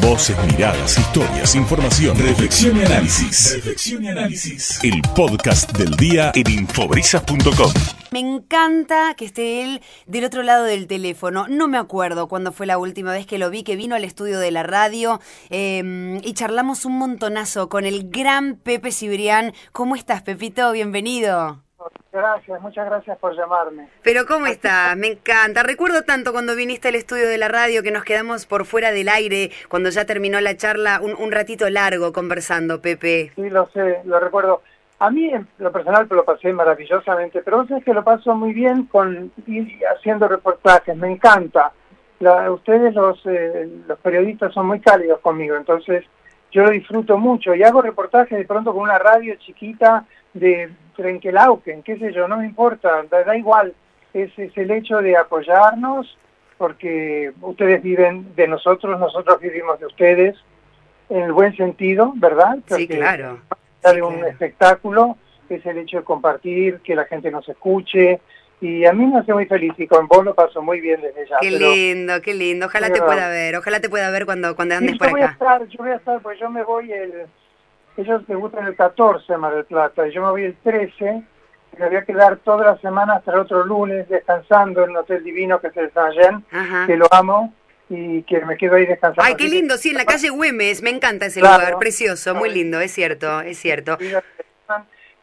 Voces, miradas, historias, información, reflexión y análisis. Reflexión y análisis. El podcast del día en infobrisas.com. Me encanta que esté él del otro lado del teléfono. No me acuerdo cuándo fue la última vez que lo vi, que vino al estudio de la radio eh, y charlamos un montonazo con el gran Pepe Cibrián. ¿Cómo estás, Pepito? Bienvenido. Gracias, muchas gracias por llamarme. Pero ¿cómo estás? Me encanta. Recuerdo tanto cuando viniste al estudio de la radio que nos quedamos por fuera del aire cuando ya terminó la charla, un, un ratito largo conversando, Pepe. Sí, lo sé, lo recuerdo. A mí, en lo personal, lo pasé maravillosamente, pero vos sabés que lo paso muy bien con haciendo reportajes, me encanta. La, ustedes, los, eh, los periodistas, son muy cálidos conmigo, entonces yo lo disfruto mucho y hago reportajes de pronto con una radio chiquita de Trenquelauquen, qué sé yo, no me importa, da, da igual. Es, es el hecho de apoyarnos, porque ustedes viven de nosotros, nosotros vivimos de ustedes, en el buen sentido, ¿verdad? Sí, claro. Sí, un claro. espectáculo, es el hecho de compartir, que la gente nos escuche, y a mí me hace muy feliz, y con vos lo paso muy bien desde ya. Qué pero- lindo, qué lindo. Ojalá Sí, te pueda ver, ojalá te pueda ver cuando, cuando Sí, andes yo por voy a estar, yo voy a estar, pues yo me voy el, ellos me gustan el 14 a Mar del Plata, y yo me voy el 13, y me voy a quedar toda la semana hasta el otro lunes descansando en un hotel divino que es el Saint que lo amo, y que me quedo ahí descansando. Ay, qué lindo, sí, en la calle Güemes, me encanta ese Claro. lugar, precioso, muy lindo, es cierto, es cierto.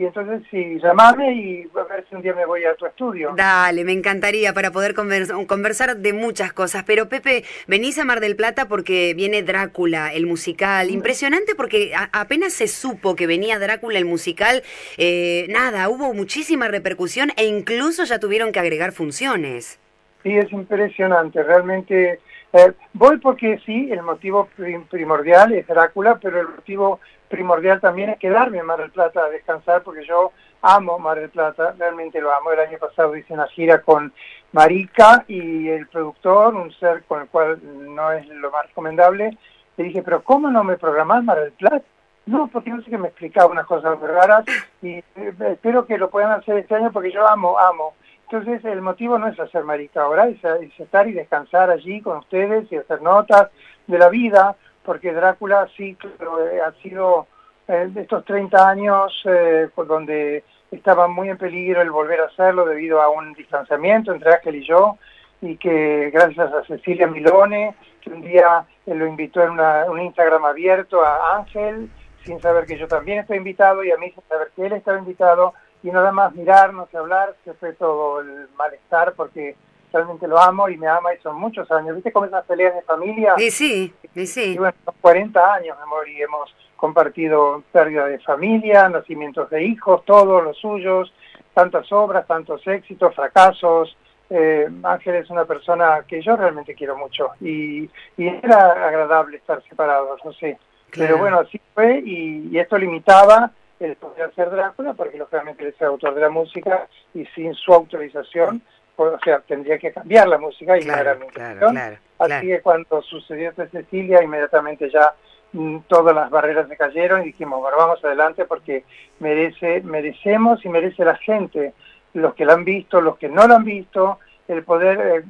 Y entonces sí, llamame y a ver si un día me voy a tu estudio. Dale, me encantaría para poder convers- conversar de muchas cosas. Pero Pepe, venís a Mar del Plata porque viene Drácula, el musical. Impresionante porque apenas se supo que venía Drácula, el musical, eh, nada, hubo muchísima repercusión e incluso ya tuvieron que agregar funciones. Sí, es impresionante, realmente. eh, voy porque sí, el motivo prim- primordial es Drácula, pero el motivo primordial también es quedarme en Mar del Plata a descansar porque yo amo Mar del Plata, realmente lo amo. El año pasado hice una gira con Marica y el productor, un ser con el cual no es lo más recomendable. Le dije, pero ¿cómo no me programás Mar del Plata? No, porque no sé que me explicaba unas cosas raras y eh, espero que lo puedan hacer este año porque yo amo, amo. Entonces el motivo no es hacer marica ahora, es estar y descansar allí con ustedes y hacer notas de la vida, porque Drácula sí claro, eh, ha sido eh, estos 30 años eh, por donde estaba muy en peligro el volver a hacerlo debido a un distanciamiento entre Ángel y yo, y que gracias a Cecilia Milone, que un día eh, lo invitó en una- un Instagram abierto a Ángel, sin saber que yo también estoy invitado, y a mí sin saber que él estaba invitado, y nada más mirarnos y hablar, se fue todo el malestar, porque realmente lo amo y me ama, y son muchos años. ¿Viste cómo esas peleas de familia? Sí, y sí. Y bueno, son 40 años, mi amor, y hemos compartido pérdida de familia, nacimientos de hijos, todos los suyos, tantas obras, tantos éxitos, fracasos. Eh, Ángel es una persona que yo realmente quiero mucho y, y era agradable estar separados, no sé. Claro. Pero bueno, así fue y, y esto limitaba el poder hacer Drácula porque lógicamente él es el autor de la música y sin su autorización, o sea, tendría que cambiar la música y no era Claro, intención. claro, Así que cuando sucedió esto de Cecilia, inmediatamente ya mm, todas las barreras se cayeron y dijimos, bueno, vamos adelante porque merece, merecemos y merece la gente, los que la han visto, los que no la han visto, el poder, eh,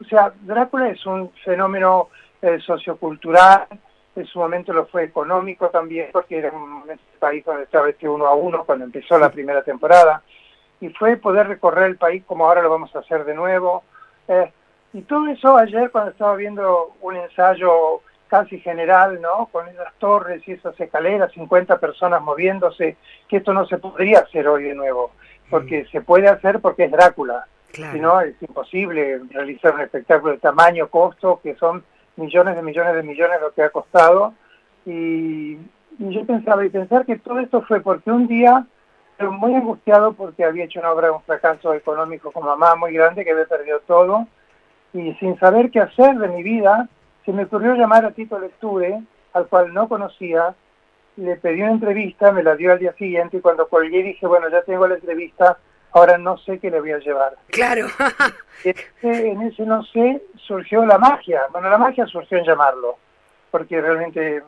o sea, Drácula es un fenómeno eh, sociocultural, en su momento lo fue económico también, porque era un país donde estaba este uno a uno cuando empezó la primera temporada, y fue poder recorrer el país como ahora lo vamos a hacer de nuevo. Eh, y todo eso ayer cuando estaba viendo un ensayo casi general, ¿no? Con esas torres y esas escaleras, 50 personas moviéndose, que esto no se podría hacer hoy de nuevo, porque se puede hacer porque es Drácula. Claro. Si no, es imposible realizar un espectáculo de tamaño, costo, que son millones de millones de millones lo que ha costado. Y, y yo pensaba, y pensar que todo esto fue porque un día, pero muy angustiado porque había hecho una obra de un fracaso económico con mamá muy grande, que había perdido todo, y sin saber qué hacer de mi vida, se me ocurrió llamar a Tito Lecture, al cual no conocía, le pedí una entrevista, me la dio al día siguiente, y cuando colgué dije, bueno, ya tengo la entrevista, ahora no sé qué le voy a llevar. Claro. Este, en ese no sé surgió la magia. Bueno, la magia surgió en llamarlo, porque realmente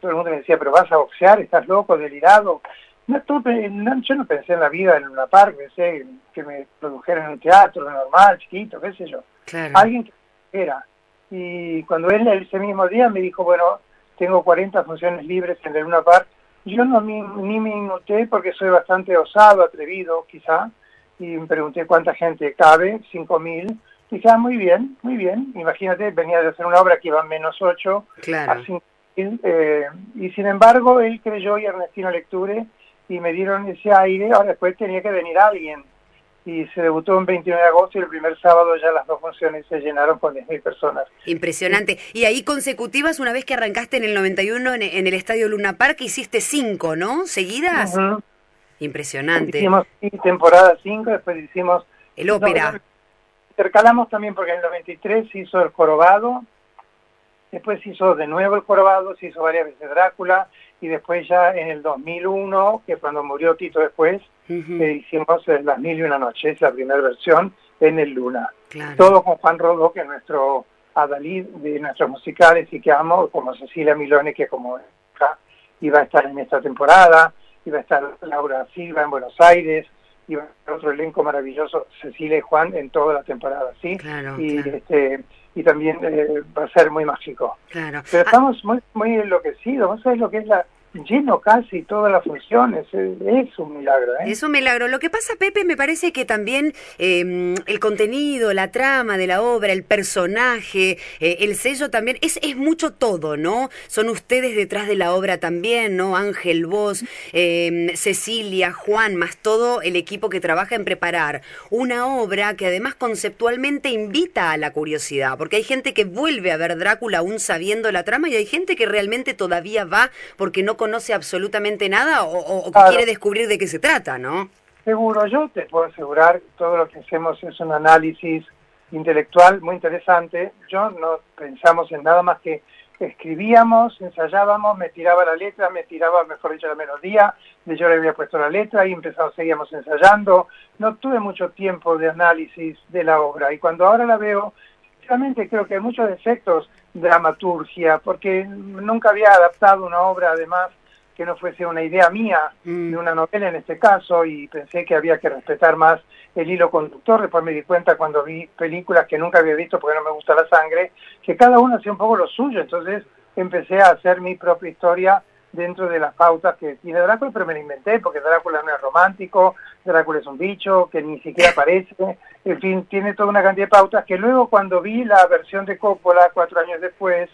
todo el mundo me decía, pero vas a boxear, estás loco, delirado. No, tú, no, yo no pensé en la vida en una par, pensé que me produjeran en un teatro normal, chiquito, qué sé yo. Claro. Alguien que era. y cuando él ese mismo día me dijo, bueno, tengo 40 funciones libres en el Luna Park, yo no ni me noté porque soy bastante osado, atrevido quizá, y me pregunté cuánta gente cabe, 5.000. Dije, ah, muy bien, muy bien. Imagínate, venía de hacer una obra que iba a menos 8 claro. a 5.000. Eh, y sin embargo, él creyó y Ernestino Lecture y me dieron ese aire. Ahora después tenía que venir alguien. Y se debutó el 29 de agosto y el primer sábado ya las dos funciones se llenaron con 10.000 personas. Impresionante. Y ahí consecutivas, una vez que arrancaste en el 91 en, en el Estadio Luna Park, hiciste cinco, ¿no? ¿Seguidas? Impresionante. Hicimos temporada 5, después hicimos... El ópera. intercalamos también porque en el 93 se hizo el jorobado, después se hizo de nuevo el jorobado, se hizo varias veces Drácula, y después ya en el 2001, que cuando murió Tito después, eh, hicimos Las Mil y Una Noches, la primera versión, en el Luna. Todo con Juan Rodó, que es nuestro adalid de nuestros musicales y que amo, como Cecilia Milone, que como iba a estar en esta temporada, iba a estar Laura Silva en Buenos Aires, iba a estar otro elenco maravilloso, Cecilia y Juan, en toda la temporada, ¿sí? y, Este, y también eh, va a ser muy mágico. Pero ah. estamos muy, muy enloquecidos, ¿no sabes lo que es la lleno casi todas las funciones, es, un milagro. ¿eh? Es un milagro. Lo que pasa, Pepe, me parece que también em, el contenido, la trama de la obra, el personaje, eh, el sello también, es, es mucho todo, ¿no? Son ustedes detrás de la obra también, ¿no? Ángel, vos, em, Cecilia, Juan, más todo el equipo que trabaja en preparar una obra que además conceptualmente invita a la curiosidad, porque hay gente que vuelve a ver Drácula aún sabiendo la trama y hay gente que realmente todavía va porque no conoce absolutamente nada o, quiere descubrir de qué se trata, ¿no? Seguro, yo te puedo asegurar, todo lo que hacemos es un análisis intelectual muy interesante. Yo no pensamos en nada más que escribíamos, ensayábamos, me tiraba la letra, me tiraba, mejor dicho, la melodía, de yo le había puesto la letra y empezamos, seguíamos ensayando. No tuve mucho tiempo de análisis de la obra y cuando ahora la veo, creo que hay muchos defectos dramaturgia, porque nunca había adaptado una obra además que no fuese una idea mía, mm. de una novela en este caso, y pensé que había que respetar más el hilo conductor. Después me di cuenta cuando vi películas que nunca había visto porque no me gusta la sangre, que cada uno hacía un poco lo suyo. Entonces empecé a hacer mi propia historia dentro de las pautas que tiene Drácula, pero me la inventé porque Drácula no es romántico, Drácula es un bicho que ni siquiera aparece, en fin, tiene toda una cantidad de pautas que luego cuando vi la versión de Coppola cuatro años después,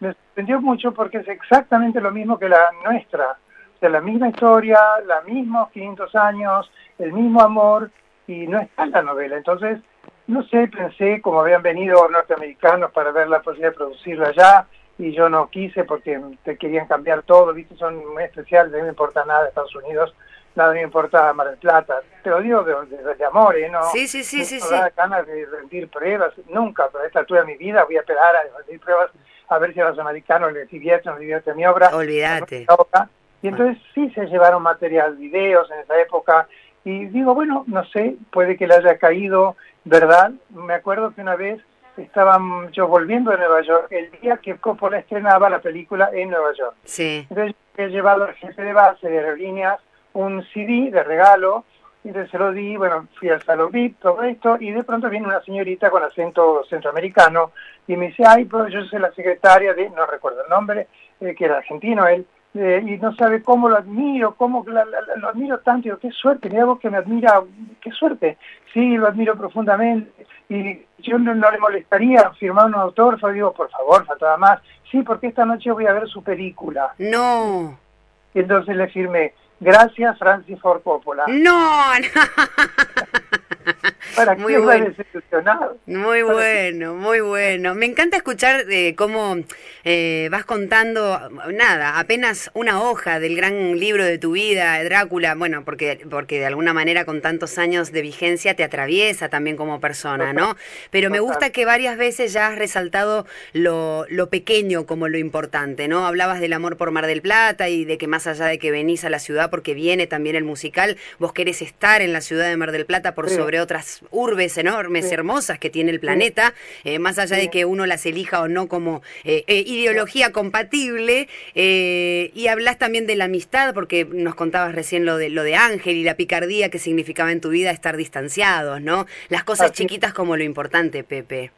me sorprendió mucho porque es exactamente lo mismo que la nuestra, o sea, la misma historia, los mismos 500 años, el mismo amor, y no está en la novela, entonces, no sé, pensé como habían venido norteamericanos para ver la posibilidad de producirla allá, y yo no quise porque te querían cambiar todo, viste, son muy especiales, no me importa nada de Estados Unidos, nada me importa Mar del Plata, te lo digo de, amor, ¿eh? No, sí, sí, sí, sí, sí. ganas de rendir pruebas, nunca, pero esta altura de mi vida voy a esperar a rendir pruebas a ver si a los americanos les divierte o no divierte mi obra. Olvídate. Y entonces sí se llevaron material, videos en esa época, y digo, bueno, no sé, puede que le haya caído, ¿verdad? Me acuerdo que una vez estaba yo volviendo de Nueva York el día que Coppola estrenaba la película en Nueva York. Sí. Entonces he llevado al jefe de base de aerolíneas un CD de regalo, y entonces se lo di, bueno, fui al salón VIP, todo esto, y de pronto viene una señorita con acento centroamericano y me dice, ay, pues yo soy la secretaria de, no recuerdo el nombre, eh, que era argentino él, eh, y no sabe cómo lo admiro, cómo lo admiro tanto, y qué suerte, mira vos que me admira, qué suerte, sí, lo admiro profundamente, y yo no, le molestaría firmar un autógrafo, digo, por favor, faltaba más, sí, porque esta noche voy a ver su película. No. Y entonces le firmé, gracias Francis Ford Coppola. No, no. ¿Para muy bueno. Muy bueno, muy bueno. Me encanta escuchar eh, cómo eh, vas contando, nada, apenas una hoja del gran libro de tu vida, Drácula, bueno, porque, porque de alguna manera con tantos años de vigencia te atraviesa también como persona, ¿no? Pero me gusta que varias veces ya has resaltado lo, lo pequeño como lo importante, ¿no? Hablabas del amor por Mar del Plata y de que más allá de que venís a la ciudad porque viene también el musical, vos querés estar en la ciudad de Mar del Plata por sobre otras urbes enormes, hermosas que tiene el planeta, eh, más allá de que uno las elija o no como eh, eh, ideología compatible. y hablas también de la amistad, porque nos contabas recién lo de, lo de Ángel y la picardía que significaba en tu vida estar distanciados, ¿no? Las cosas chiquitas como lo importante, Pepe.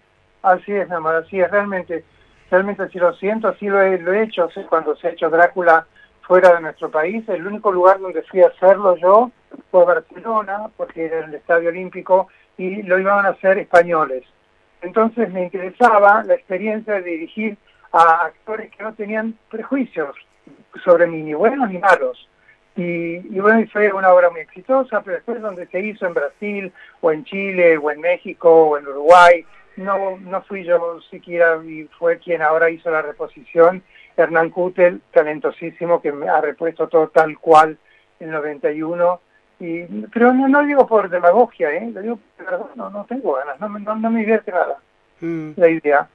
Así es, mi amor, así es, realmente, realmente así lo siento, así lo he, lo he hecho, cuando se ha hecho Drácula fuera de nuestro país, el único lugar donde fui a hacerlo yo fue Barcelona, porque era el Estadio Olímpico, y lo iban a hacer españoles. Entonces me interesaba la experiencia de dirigir a actores que no tenían prejuicios sobre mí, ni buenos ni malos. Y, bueno, fue una obra muy exitosa, pero después donde se hizo en Brasil, o en Chile, o en México, o en Uruguay, no, no fui yo siquiera, y fue quien ahora hizo la reposición, Hernán Kutel, talentosísimo, que me ha repuesto todo tal cual en 91. Y, pero no, no digo por demagogia, ¿eh? Lo digo verdad, no, no tengo ganas, no, no, no me divierte nada mm. la idea.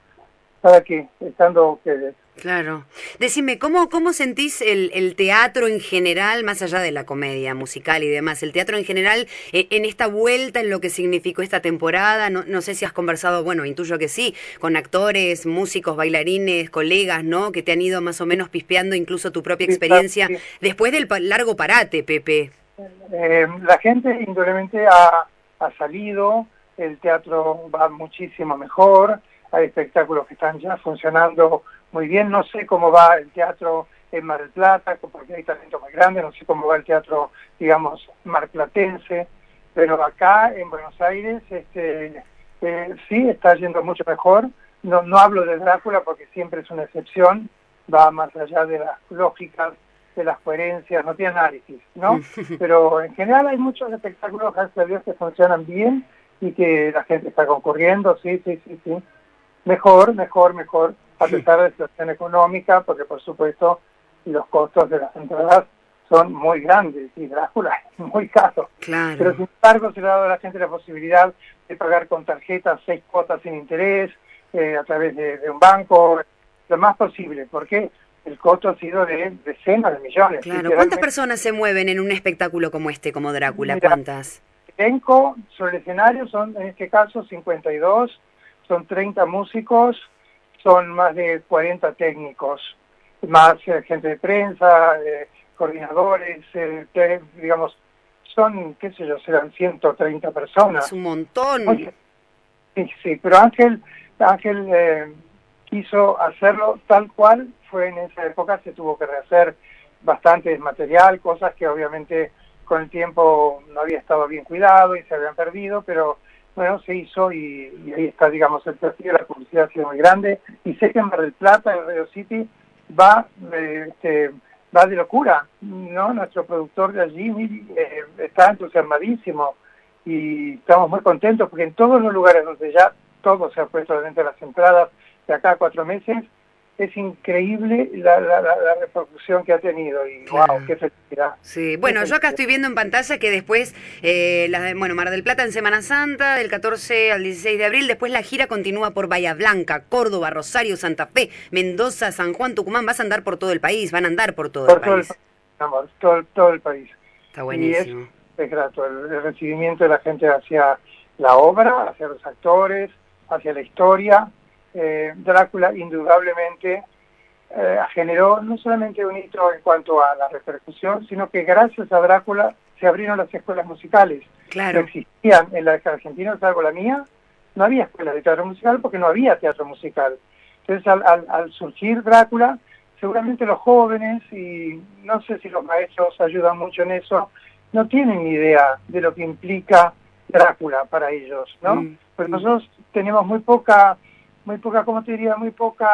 ¿Para qué? Estando ustedes. Claro. Decime, ¿cómo, cómo sentís el, el, teatro en general, más allá de la comedia musical y demás, el teatro en general eh, en esta vuelta, en lo que significó esta temporada? No, no sé si has conversado, bueno, intuyo que sí, con actores, músicos, bailarines, colegas, ¿no? Que te han ido más o menos pispeando incluso tu propia experiencia después del largo parate, Pepe. Eh, la gente indudablemente ha, ha salido, el teatro va muchísimo mejor, hay espectáculos que están ya funcionando muy bien. No sé cómo va el teatro en Mar del Plata, porque hay talento muy grande, no sé cómo va el teatro, digamos, marplatense, pero acá en Buenos Aires este, eh, sí está yendo mucho mejor. No, no hablo de Drácula porque siempre es una excepción, va más allá de las lógicas, de las coherencias, no tiene análisis, ¿no? Pero en general hay muchos espectáculos, gracias a Dios, que funcionan bien y que la gente está concurriendo, sí, sí, sí, sí. Mejor, mejor, mejor a pesar de la situación económica, porque por supuesto los costos de las entradas son muy grandes y Drácula es muy caro. Pero sin embargo se le ha dado a la gente la posibilidad de pagar con tarjetas seis cuotas sin interés eh, a través de, un banco, lo más posible, porque el costo ha sido de decenas de millones. Claro, ¿cuántas personas se mueven en un espectáculo como este, como Drácula? ¿Cuántas? Elenco sobre el escenario son en este caso 52, son 30 músicos, son más de 40 técnicos, más eh, gente de prensa, eh, coordinadores, eh, digamos, son, qué sé yo, serán 130 personas. Es un montón. sí, sí, pero Ángel, Ángel quiso hacerlo tal cual fue en esa época, se tuvo que rehacer bastante material, cosas que obviamente con el tiempo no había estado bien cuidado y se habían perdido, pero bueno, se hizo y, ahí está, digamos, el perfil la publicidad ha sido muy grande. Y sé que en Mar del Plata, en Radio City, va, este, va de locura, ¿no? Nuestro productor de allí eh, está entusiasmadísimo y estamos muy contentos porque en todos los lugares donde ya todo se ha puesto dentro de las entradas de acá a cuatro meses, es increíble la, la, la, repercusión que ha tenido y wow, qué felicidad. Sí, bueno, yo acá estoy viendo en pantalla que después, eh, la, bueno, Mar del Plata en Semana Santa, del 14 al 16 de abril, después la gira continúa por Bahía Blanca, Córdoba, Rosario, Santa Fe, Mendoza, San Juan, Tucumán, vas a andar por todo el país, van a andar por todo el país. todo, todo, el país. Está buenísimo. Y es, grato el recibimiento de la gente hacia la obra, hacia los actores, hacia la historia, eh, Drácula indudablemente eh, generó no solamente un hito en cuanto a la repercusión, sino que gracias a Drácula se abrieron las escuelas musicales. Claro. No existían en la Argentina, salvo la mía, no había escuelas de teatro musical porque no había teatro musical. Entonces, al, al surgir Drácula, seguramente los jóvenes, y no sé si los maestros ayudan mucho en eso, no tienen ni idea de lo que implica Drácula para ellos, ¿no? Mm. Pues nosotros tenemos muy poca muy poca, como te diría, muy poca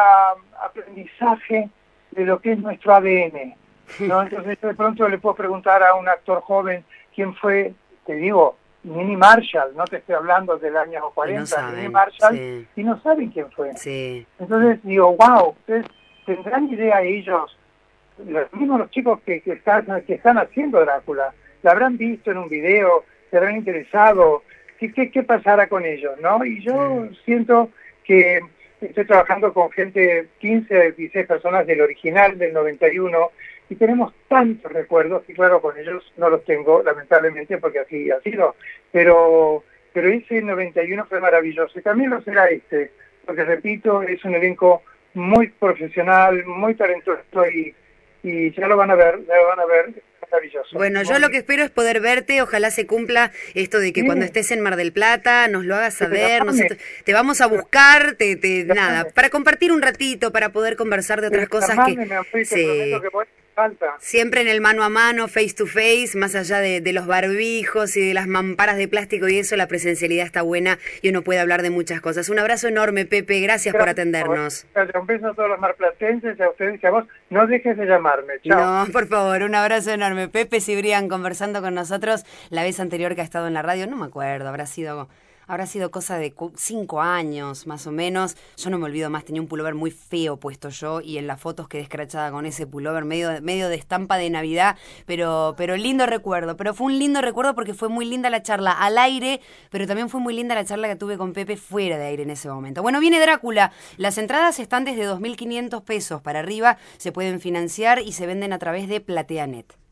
aprendizaje de lo que es nuestro ADN. ¿no? Entonces de pronto le puedo preguntar a un actor joven quién fue, te digo, Mini Marshall, no te estoy hablando del año 40, Mini Marshall, y no saben quién fue. Entonces digo, wow, ustedes tendrán idea ellos, los mismos los chicos que, que, están, que están haciendo Drácula, la habrán visto en un video, se habrán interesado, ¿qué, qué, qué pasará con ellos? ¿no? Y yo siento que estoy trabajando con gente, 15, 16 personas del original del 91 y tenemos tantos recuerdos y claro, con ellos no los tengo lamentablemente porque así ha sido, pero, pero ese 91 fue maravilloso y también lo será este, porque repito, es un elenco muy profesional, muy talentoso y, y ya lo van a ver, ya lo van a ver Bueno, yo lo que espero es poder verte, ojalá se cumpla esto de que cuando estés en Mar del Plata nos lo hagas saber, nosotros te vamos a buscar, te, te nada, para compartir un ratito, para poder conversar de otras cosas que... Sí. Siempre en el mano a mano, face to face, más allá de, de, los barbijos y de las mamparas de plástico y eso, la presencialidad está buena y uno puede hablar de muchas cosas. Un abrazo enorme, Pepe, gracias, por atendernos. Un beso a todos los marplatenses a ustedes y a vos. No dejes de llamarme. Chao. No, por favor, un abrazo enorme. Pepe Cibrián conversando con nosotros la vez anterior que ha estado en la radio, no me acuerdo, habrá sido habrá sido cosa de cinco años más o menos. Yo no me olvido más, tenía un pullover muy feo puesto yo y en las fotos quedé escrachada con ese pullover medio, medio de estampa de Navidad, pero, pero lindo recuerdo. Pero fue un lindo recuerdo porque fue muy linda la charla al aire, pero también fue muy linda la charla que tuve con Pepe fuera de aire en ese momento. Bueno, viene Drácula. Las entradas están desde 2.500 pesos para arriba, se pueden financiar y se venden a través de PlateaNet.